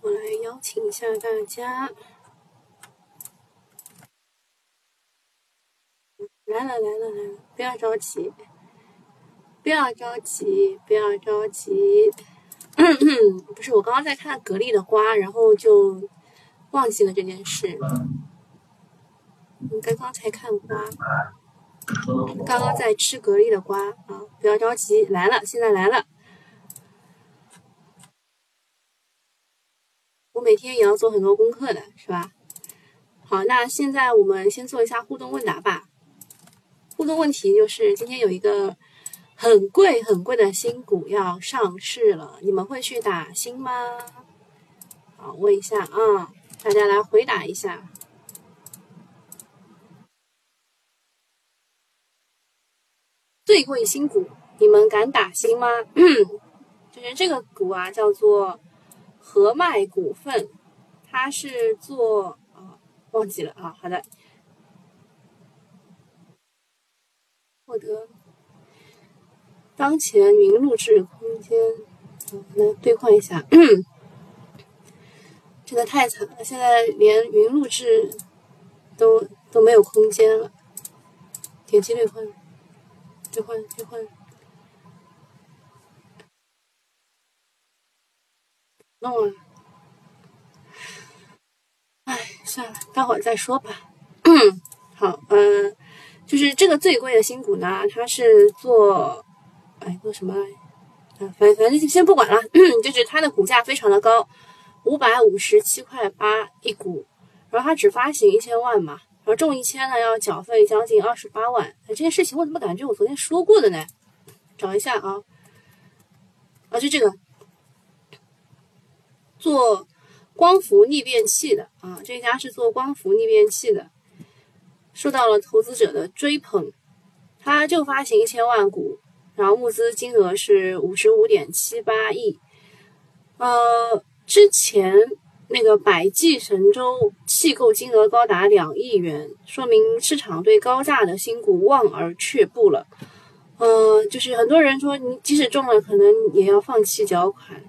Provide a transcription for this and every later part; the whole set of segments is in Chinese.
我来邀请一下大家。来了来了来了，不要着急，不要着急，不要着急。不是，我刚刚在看格力的瓜，然后就忘记了这件事。刚刚才看瓜，刚刚在吃格力的瓜啊！不要着急，来了，现在来了。我每天也要做很多功课的，是吧？好，那现在我们先做一下互动问答吧。互动问题就是今天有一个很贵很贵的新股要上市了，你们会去打新吗？好，问一下啊，大家来回答一下。最贵新股，你们敢打新吗？就是这个股啊，叫做和脉股份，它是做啊，忘记了啊，好的。获得当前云录制空间，来兑换一下。真的太惨了，现在连云录制都都没有空间了。点击兑换，兑换，兑换。弄啊！哎，算了，待会儿再说吧。好，嗯。就是这个最贵的新股呢，它是做，哎，做什么？啊，反反正先不管了。就是它的股价非常的高，五百五十七块八一股，然后它只发行一千万嘛，然后中一千呢要缴费将近二十八万。这件事情我怎么感觉我昨天说过的呢？找一下啊，啊，就这个，做光伏逆变器的啊，这家是做光伏逆变器的。受到了投资者的追捧，他就发行一千万股，然后募资金额是五十五点七八亿。呃，之前那个百济神州弃购金额高达两亿元，说明市场对高价的新股望而却步了。呃，就是很多人说，你即使中了，可能也要放弃缴款。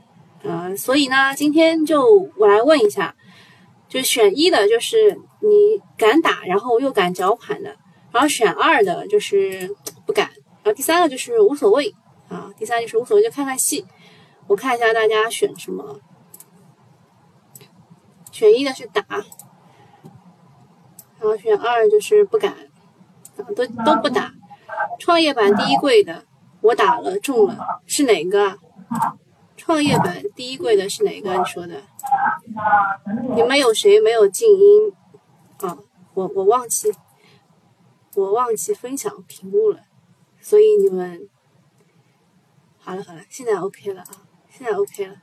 呃，所以呢，今天就我来问一下。就选一的，就是你敢打，然后又敢缴款的；然后选二的，就是不敢；然后第三个就是无所谓啊，第三就是无所谓，就看看戏。我看一下大家选什么。选一的是打，然后选二就是不敢，都都不打。创业板第一贵的，我打了中了，是哪个啊？创业板第一贵的是哪个？你说的？你们有谁没有静音？啊，我我忘记，我忘记分享屏幕了，所以你们好了好了，现在 OK 了啊，现在 OK 了。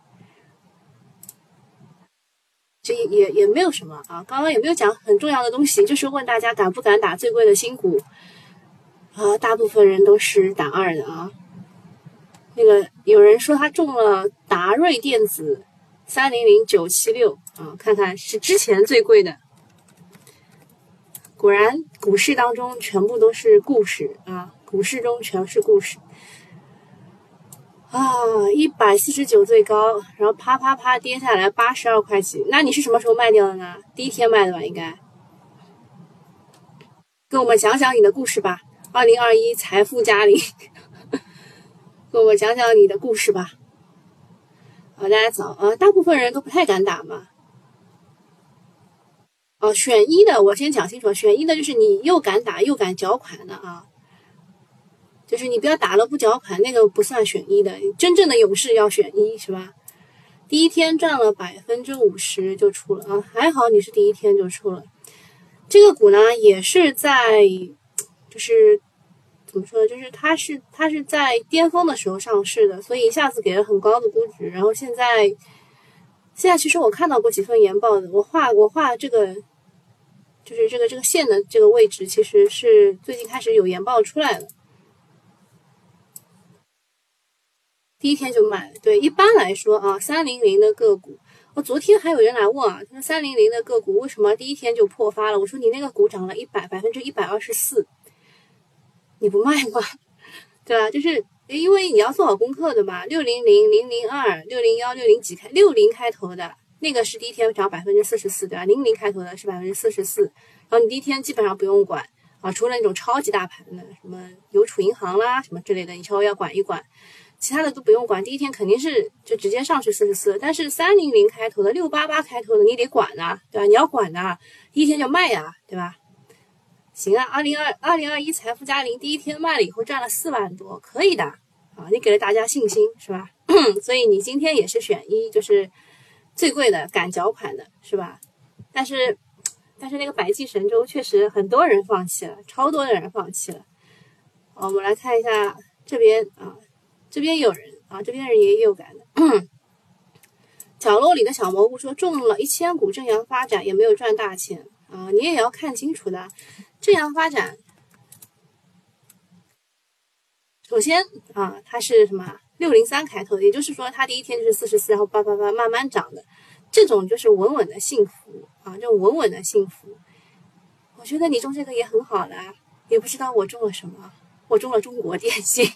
这也也没有什么啊，刚刚也没有讲很重要的东西，就是问大家敢不敢打最贵的新股啊？大部分人都是打二的啊。那个有人说他中了达瑞电子三零零九七六啊，看看是之前最贵的。果然股市当中全部都是故事啊，股市中全是故事啊！一百四十九最高，然后啪啪啪跌下来八十二块几。那你是什么时候卖掉的呢？第一天卖的吧，应该。跟我们讲讲你的故事吧。二零二一财富加零。跟我们讲讲你的故事吧。啊，大家早啊，大部分人都不太敢打嘛。哦，选一的，我先讲清楚，选一的就是你又敢打又敢缴款的啊。就是你不要打了不缴款，那个不算选一的。真正的勇士要选一是吧？第一天赚了百分之五十就出了啊，还好你是第一天就出了。这个股呢，也是在就是。怎么说呢？就是它是它是在巅峰的时候上市的，所以一下子给了很高的估值。然后现在现在其实我看到过几份研报的，我画我画这个就是这个这个线的这个位置，其实是最近开始有研报出来了。第一天就买了。对，一般来说啊，三零零的个股，我昨天还有人来问啊，他说三零零的个股为什么第一天就破发了？我说你那个股涨了一百百分之一百二十四。你不卖吗？对吧？就是因为你要做好功课的嘛。六零零零零二六零幺六零几开六零开头的那个是第一天涨百分之四十四，对吧？零零开头的是百分之四十四，然后你第一天基本上不用管啊，除了那种超级大盘的，什么邮储银行啦什么之类的，你稍微要管一管。其他的都不用管，第一天肯定是就直接上去四十四，但是三零零开头的、六八八开头的你得管呐，对吧？你要管呐，第一天就卖呀，对吧？行啊，二零二二零二一财富嘉陵第一天卖了以后赚了四万多，可以的啊，你给了大家信心是吧？所以你今天也是选一，就是最贵的赶脚款的是吧？但是但是那个百济神州确实很多人放弃了，超多的人放弃了。好，我们来看一下这边啊。这边有人啊，这边人也有感的。角落里的小蘑菇说中了一千股正阳发展，也没有赚大钱啊。你也要看清楚的，这样发展，首先啊，它是什么六零三开头，也就是说它第一天就是四十四，然后叭叭叭慢慢涨的，这种就是稳稳的幸福啊，这种稳稳的幸福。我觉得你中这个也很好了，也不知道我中了什么，我中了中国电信。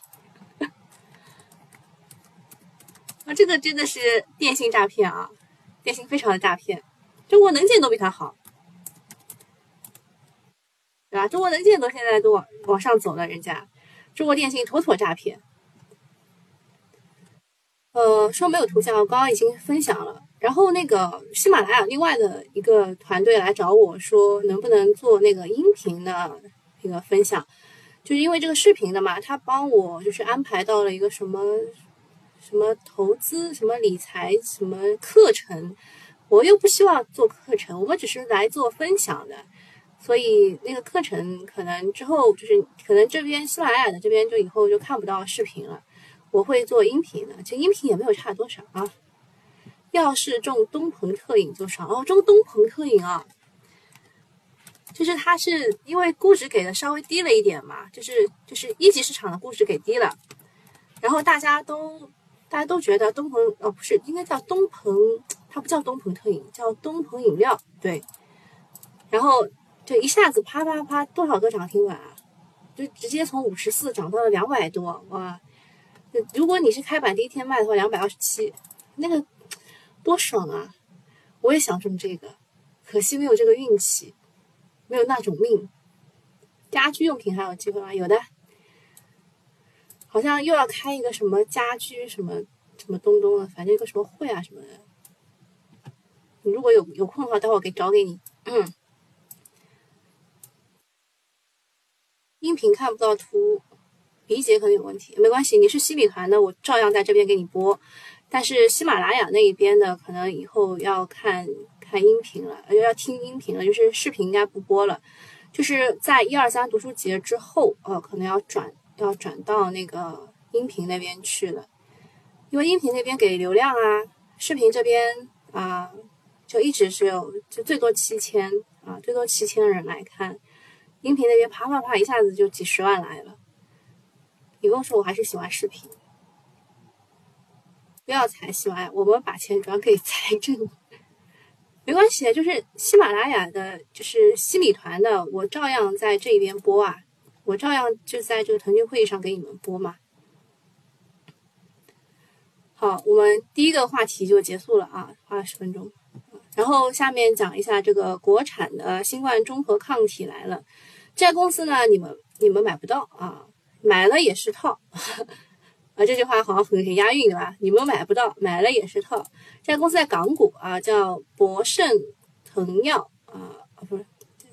啊这个真的是电信诈骗啊！电信非常的诈骗，中国能建都比他好，中国能建都现在都往往上走了，人家中国电信妥妥诈骗。呃，说没有图像，我刚刚已经分享了。然后那个喜马拉雅另外的一个团队来找我说，能不能做那个音频的一个分享？就是因为这个视频的嘛，他帮我就是安排到了一个什么。什么投资，什么理财，什么课程，我又不希望做课程，我们只是来做分享的，所以那个课程可能之后就是可能这边喜马拉雅的这边就以后就看不到视频了，我会做音频的，其实音频也没有差多少啊。要是中东鹏特饮就爽哦，中东鹏特饮啊，就是它是因为估值给的稍微低了一点嘛，就是就是一级市场的估值给低了，然后大家都。大家都觉得东鹏哦不是应该叫东鹏，它不叫东鹏特饮，叫东鹏饮料。对，然后就一下子啪啪啪多少个涨停板啊，就直接从五十四涨到了两百多哇！如果你是开板第一天卖的话，两百二十七，那个多爽啊！我也想中这个，可惜没有这个运气，没有那种命。家居用品还有机会吗？有的。好像又要开一个什么家居什么什么东东的，反正一个什么会啊什么的。你如果有有空的话，待会儿给找给你。嗯。音频看不到图，理解可能有问题，没关系。你是西米团的，我照样在这边给你播。但是喜马拉雅那一边的，可能以后要看看音频了，要要听音频了，就是视频应该不播了。就是在一二三读书节之后，呃，可能要转。要转到那个音频那边去了，因为音频那边给流量啊，视频这边啊就一直是有，就最多七千啊，最多七千人来看，音频那边啪啪啪一下子就几十万来了。李工说：“我还是喜欢视频，不要财喜欢，我们把钱转给财政，没关系，就是喜马拉雅的，就是西米团的，我照样在这一边播啊。”我照样就在这个腾讯会议上给你们播嘛。好，我们第一个话题就结束了啊，花了十分钟。然后下面讲一下这个国产的新冠中和抗体来了。这家公司呢，你们你们买不到啊，买了也是套。啊，这句话好像很很押韵对吧？你们买不到，买了也是套。这家公司在港股啊，叫博盛腾药啊，不是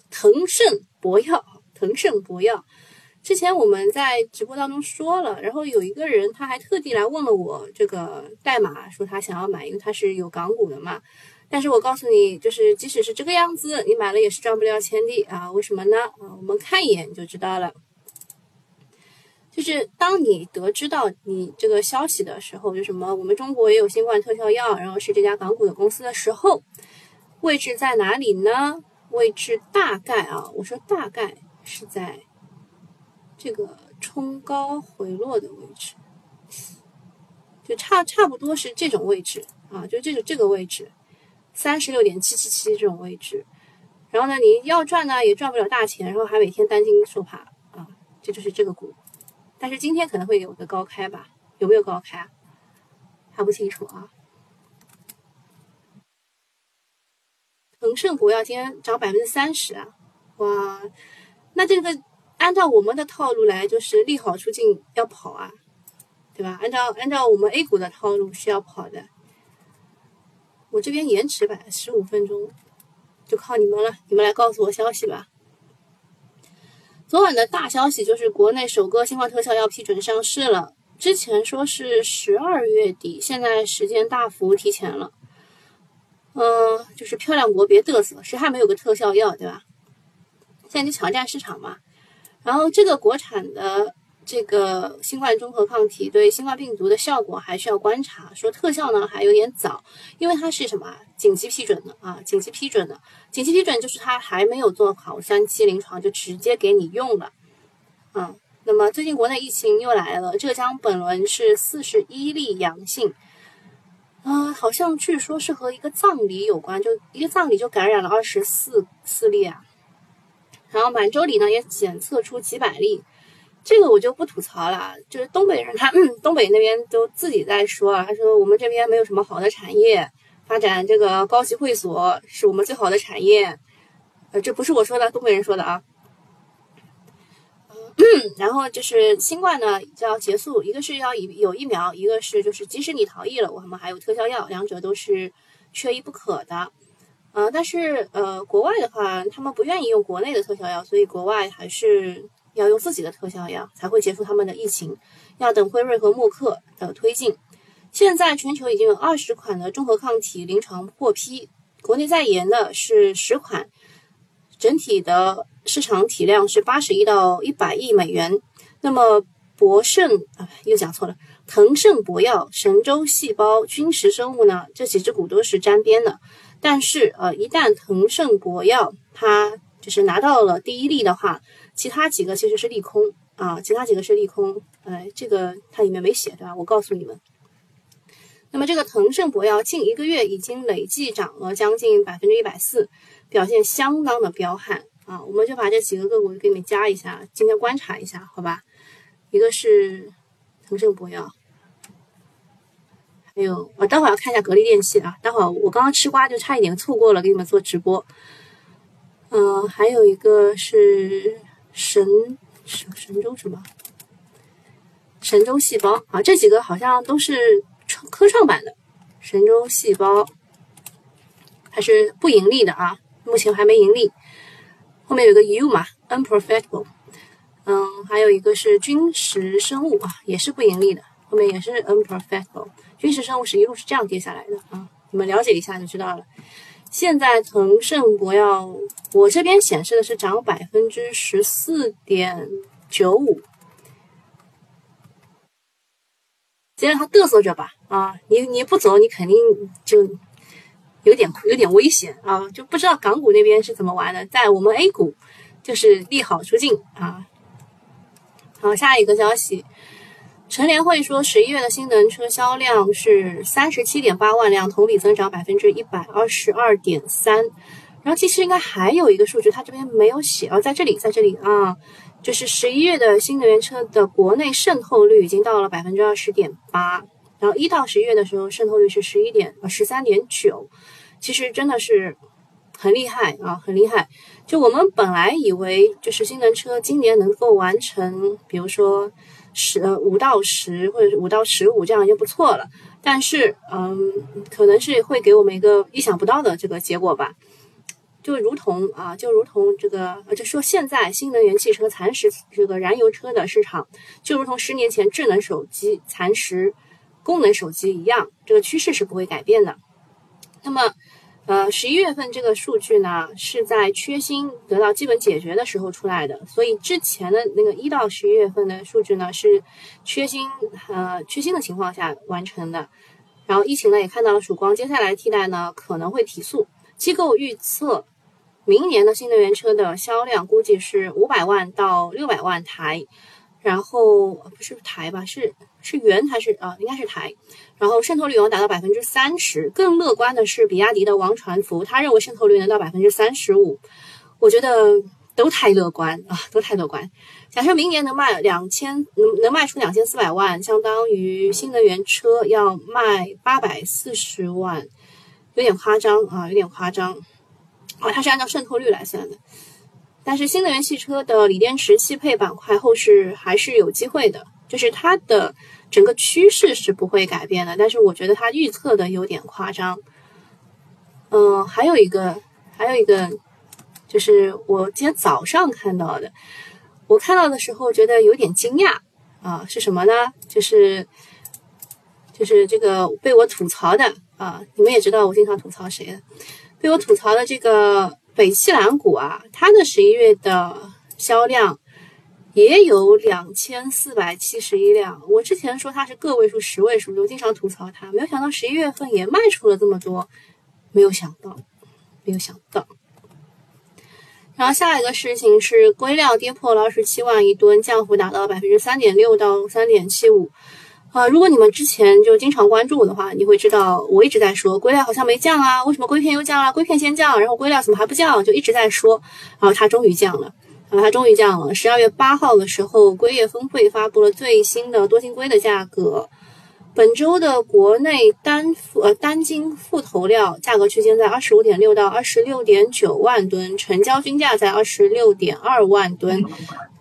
腾盛博药，腾盛博药。之前我们在直播当中说了，然后有一个人他还特地来问了我这个代码，说他想要买，因为他是有港股的嘛。但是我告诉你，就是即使是这个样子，你买了也是赚不了钱的啊。为什么呢？啊，我们看一眼就知道了。就是当你得知到你这个消息的时候，就什么我们中国也有新冠特效药，然后是这家港股的公司的时候，位置在哪里呢？位置大概啊，我说大概是在。这个冲高回落的位置，就差差不多是这种位置啊，就这个这个位置，三十六点七七七这种位置。然后呢，你要赚呢也赚不了大钱，然后还每天担惊受怕啊，这就是这个股。但是今天可能会有个高开吧？有没有高开？还不清楚啊。恒盛博药今天涨百分之三十啊！哇，那这个按照我们的套路来，就是利好出尽要跑啊，对吧？按照按照我们 A 股的套路是要跑的。我这边延迟吧，十五分钟，就靠你们了，你们来告诉我消息吧。昨晚的大消息就是国内首个新冠特效药批准上市了，之前说是十二月底，现在时间大幅提前了。嗯，就是漂亮国别嘚瑟，谁还没有个特效药，对吧？现在就抢占市场嘛。然后这个国产的。这个新冠综合抗体对新冠病毒的效果还需要观察，说特效呢还有点早，因为它是什么紧急批准的啊？紧急批准的，紧急批准就是它还没有做好三期临床就直接给你用了，嗯。那么最近国内疫情又来了，浙江本轮是四十一例阳性，啊，好像据说是和一个葬礼有关，就一个葬礼就感染了二十四四例啊。然后满洲里呢也检测出几百例。这个我就不吐槽了，就是东北人，他东北那边都自己在说啊，他说我们这边没有什么好的产业发展，这个高级会所是我们最好的产业，呃，这不是我说的，东北人说的啊。然后就是新冠呢就要结束，一个是要有疫苗，一个是就是即使你逃逸了，我们还有特效药，两者都是缺一不可的。呃，但是呃，国外的话，他们不愿意用国内的特效药，所以国外还是。要用自己的特效药才会结束他们的疫情，要等辉瑞和默克的推进。现在全球已经有二十款的中和抗体临床获批，国内在研的是十款，整体的市场体量是八十亿到一百亿美元。那么博胜啊，又讲错了，腾盛博药、神州细胞、君实生物呢，这几只股都是沾边的。但是呃，一旦腾盛博药它就是拿到了第一例的话，其他几个其实是利空啊，其他几个是利空，哎，这个它里面没写对吧？我告诉你们。那么这个腾盛博药近一个月已经累计涨了将近百分之一百四，表现相当的彪悍啊！我们就把这几个个股给你们加一下，今天观察一下，好吧？一个是腾盛博药，还有我待会儿要看一下格力电器啊，待会儿我刚刚吃瓜就差一点错过了给你们做直播。嗯，还有一个是。神神神州什么？神州细胞啊，这几个好像都是创科创板的。神州细胞还是不盈利的啊，目前还没盈利。后面有个 U 嘛，unprofitable。嗯，还有一个是君实生物啊，也是不盈利的，后面也是 unprofitable。君实生物是一路是这样跌下来的啊，你们了解一下就知道了。现在腾盛博药，我这边显示的是涨百分之十四点九五。先让他嘚瑟着吧，啊，你你不走，你肯定就有点有点危险啊，就不知道港股那边是怎么玩的，在我们 A 股就是利好出尽啊。好，下一个消息。陈联会说，十一月的新能车销量是三十七点八万辆，同比增长百分之一百二十二点三。然后其实应该还有一个数据，他这边没有写啊，在这里，在这里啊，就是十一月的新能源车的国内渗透率已经到了百分之二十点八。然后一到十一月的时候，渗透率是十一点呃十三点九，其实真的是很厉害啊，很厉害。就我们本来以为，就是新能源车今年能够完成，比如说。十五到十或者是五到十五这样就不错了，但是嗯，可能是会给我们一个意想不到的这个结果吧，就如同啊，就如同这个，就说现在新能源汽车蚕食这个燃油车的市场，就如同十年前智能手机蚕食功能手机一样，这个趋势是不会改变的。那么。呃，十一月份这个数据呢，是在缺芯得到基本解决的时候出来的，所以之前的那个一到十一月份的数据呢，是缺芯呃缺芯的情况下完成的。然后疫情呢也看到了曙光，接下来替代呢可能会提速。机构预测，明年的新能源车的销量估计是五百万到六百万台。然后不是台吧，是是元还是啊？应该是台。然后渗透率能达到百分之三十。更乐观的是比亚迪的王传福，他认为渗透率能到百分之三十五。我觉得都太乐观啊，都太乐观。假设明年能卖两千，能能卖出两千四百万，相当于新能源车要卖八百四十万，有点夸张啊，有点夸张。啊，它是按照渗透率来算的。但是新能源汽车的锂电池汽配板块后市还是有机会的，就是它的整个趋势是不会改变的。但是我觉得它预测的有点夸张。嗯，还有一个，还有一个，就是我今天早上看到的，我看到的时候觉得有点惊讶啊，是什么呢？就是就是这个被我吐槽的啊，你们也知道我经常吐槽谁的，被我吐槽的这个。北汽蓝谷啊，它的十一月的销量也有两千四百七十一辆。我之前说它是个位数、十位数，我经常吐槽它，没有想到十一月份也卖出了这么多，没有想到，没有想到。然后下一个事情是硅料跌破了二十七万一吨，降幅达到百分之三点六到三点七五。啊，如果你们之前就经常关注我的话，你会知道我一直在说硅料好像没降啊，为什么硅片又降了？硅片先降，然后硅料怎么还不降？就一直在说，然后它终于降了，然后它终于降了。十二月八号的时候，硅业峰会发布了最新的多晶硅的价格，本周的国内单呃单晶复投料价格区间在二十五点六到二十六点九万吨，成交均价在二十六点二万吨，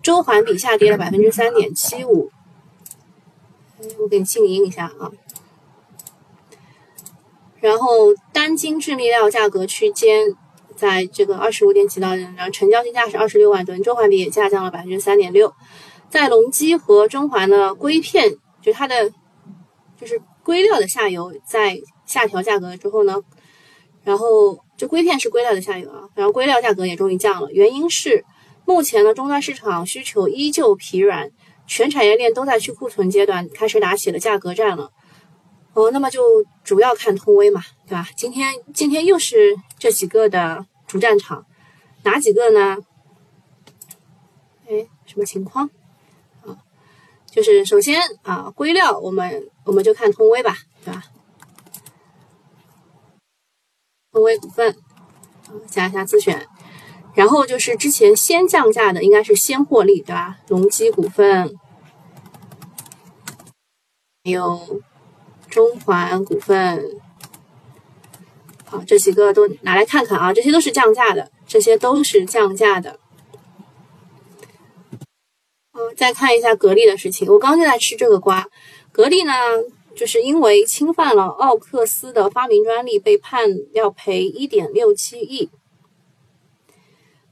周环比下跌了百分之三点七五。我给你静音一下啊，然后单晶致密料价格区间在这个二十五点几到，然后成交金价是二十六万吨，周环比也下降了百分之三点六。在隆基和中环的硅片，就它的就是硅料的下游在下调价格之后呢，然后就硅片是硅料的下游啊，然后硅料价格也终于降了，原因是目前的终端市场需求依旧疲软。全产业链都在去库存阶段，开始打起了价格战了。哦，那么就主要看通威嘛，对吧？今天今天又是这几个的主战场，哪几个呢？哎，什么情况？啊，就是首先啊，硅料我们我们就看通威吧，对吧？通威股份啊，加一下自选。然后就是之前先降价的，应该是先获利，对吧？隆基股份，还有中环股份，好，这几个都拿来看看啊，这些都是降价的，这些都是降价的。嗯，再看一下格力的事情，我刚就在吃这个瓜。格力呢，就是因为侵犯了奥克斯的发明专利，被判要赔一点六七亿。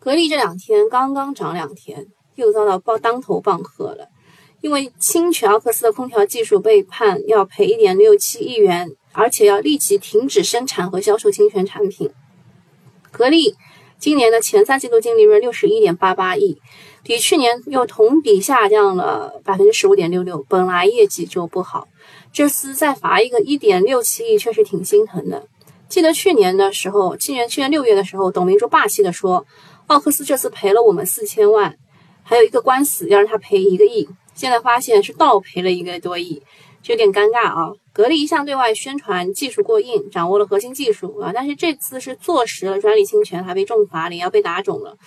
格力这两天刚刚涨两天，又遭到爆当头棒喝了，因为侵权奥克斯的空调技术被判要赔一点六七亿元，而且要立即停止生产和销售侵权产品。格力今年的前三季度净利润六十一点八八亿，比去年又同比下降了百分之十五点六六，本来业绩就不好，这次再罚一个一点六七亿，确实挺心疼的。记得去年的时候，去年去年六月的时候，董明珠霸气的说。奥克斯这次赔了我们四千万，还有一个官司要让他赔一个亿，现在发现是倒赔了一个多亿，就有点尴尬啊。格力一向对外宣传技术过硬，掌握了核心技术啊，但是这次是坐实了专利侵权，还被重罚，脸要被打肿了。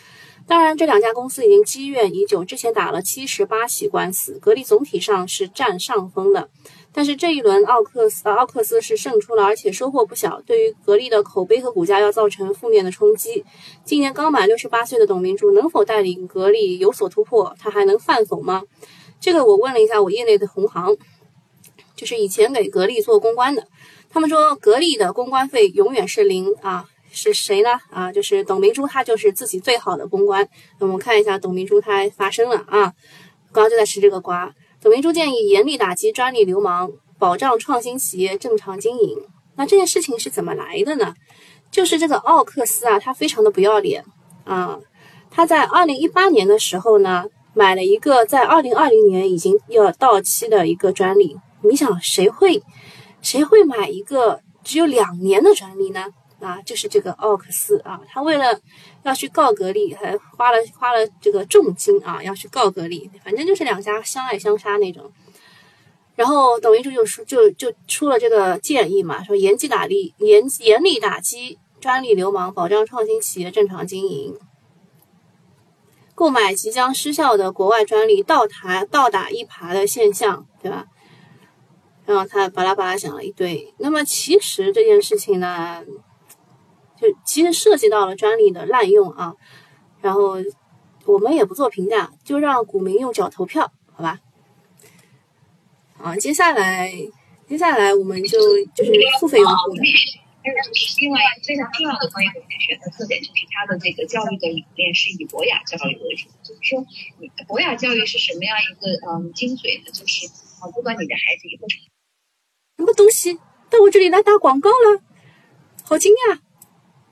当然，这两家公司已经积怨已久，之前打了七十八起官司，格力总体上是占上风的。但是这一轮奥克斯，呃，奥克斯是胜出了，而且收获不小，对于格力的口碑和股价要造成负面的冲击。今年刚满六十八岁的董明珠能否带领格力有所突破？他还能犯否吗？这个我问了一下我业内的同行，就是以前给格力做公关的，他们说格力的公关费永远是零啊，是谁呢？啊，就是董明珠，她就是自己最好的公关。那我们看一下董明珠她发声了啊，刚刚就在吃这个瓜。董明珠建议严厉打击专利流氓，保障创新企业正常经营。那这件事情是怎么来的呢？就是这个奥克斯啊，他非常的不要脸啊！他在二零一八年的时候呢，买了一个在二零二零年已经要到期的一个专利。你想，谁会谁会买一个只有两年的专利呢？啊，就是这个奥克斯啊，他为了要去告格力，还花了花了这个重金啊，要去告格力，反正就是两家相爱相杀那种。然后董明珠就说，就就出了这个建议嘛，说严击打力严严厉打击专利流氓，保障创新企业正常经营。购买即将失效的国外专利倒台倒打一耙的现象，对吧？然后他巴拉巴拉讲了一堆。那么其实这件事情呢，就其实涉及到了专利的滥用啊。然后我们也不做评价，就让股民用脚投票，好吧？啊，接下来接下来我们就就是付费用户的。另外非常重要的专业股权的特点就是它的这个教育的理念是以博雅教育为主，就是说，博雅教育是什么样一个嗯精髓呢？就是啊，不管你的孩子以后什么东西到我这里来打广告了，好惊讶，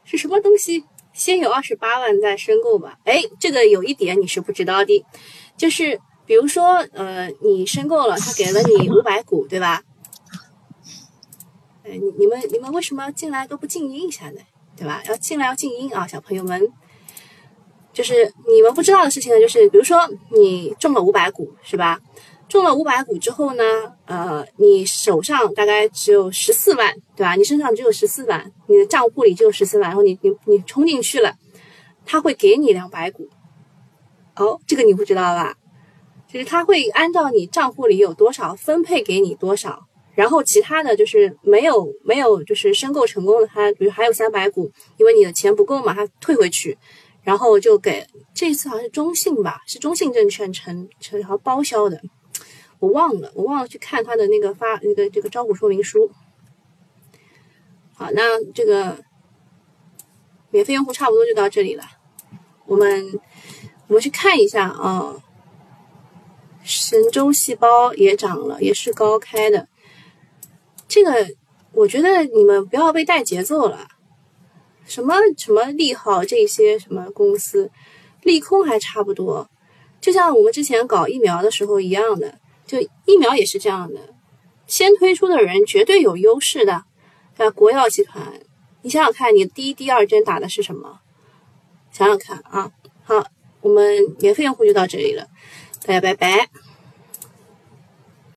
是什么东西？先有二十八万再申购吧。哎，这个有一点你是不知道的，就是比如说呃，你申购了，他给了你五百股，对吧？哎你你们你们为什么进来都不静音一下呢？对吧？要进来要静音啊，小朋友们。就是你们不知道的事情呢，就是比如说你中了五百股，是吧？中了五百股之后呢，呃，你手上大概只有十四万，对吧？你身上只有十四万，你的账户里只有十四万，然后你你你冲进去了，他会给你两百股。哦，这个你不知道吧？就是他会按照你账户里有多少分配给你多少。然后其他的就是没有没有就是申购成功的，他比如还有三百股，因为你的钱不够嘛，他退回去，然后就给这次好像是中信吧，是中信证券承承好像包销的，我忘了，我忘了去看他的那个发那个这个招股说明书。好，那这个免费用户差不多就到这里了，我们我们去看一下啊，神州细胞也涨了，也是高开的。这个我觉得你们不要被带节奏了，什么什么利好这些什么公司，利空还差不多，就像我们之前搞疫苗的时候一样的，就疫苗也是这样的，先推出的人绝对有优势的。对吧？国药集团，你想想看，你第一、第二针打的是什么？想想看啊。好，我们免费用户就到这里了，大家拜拜。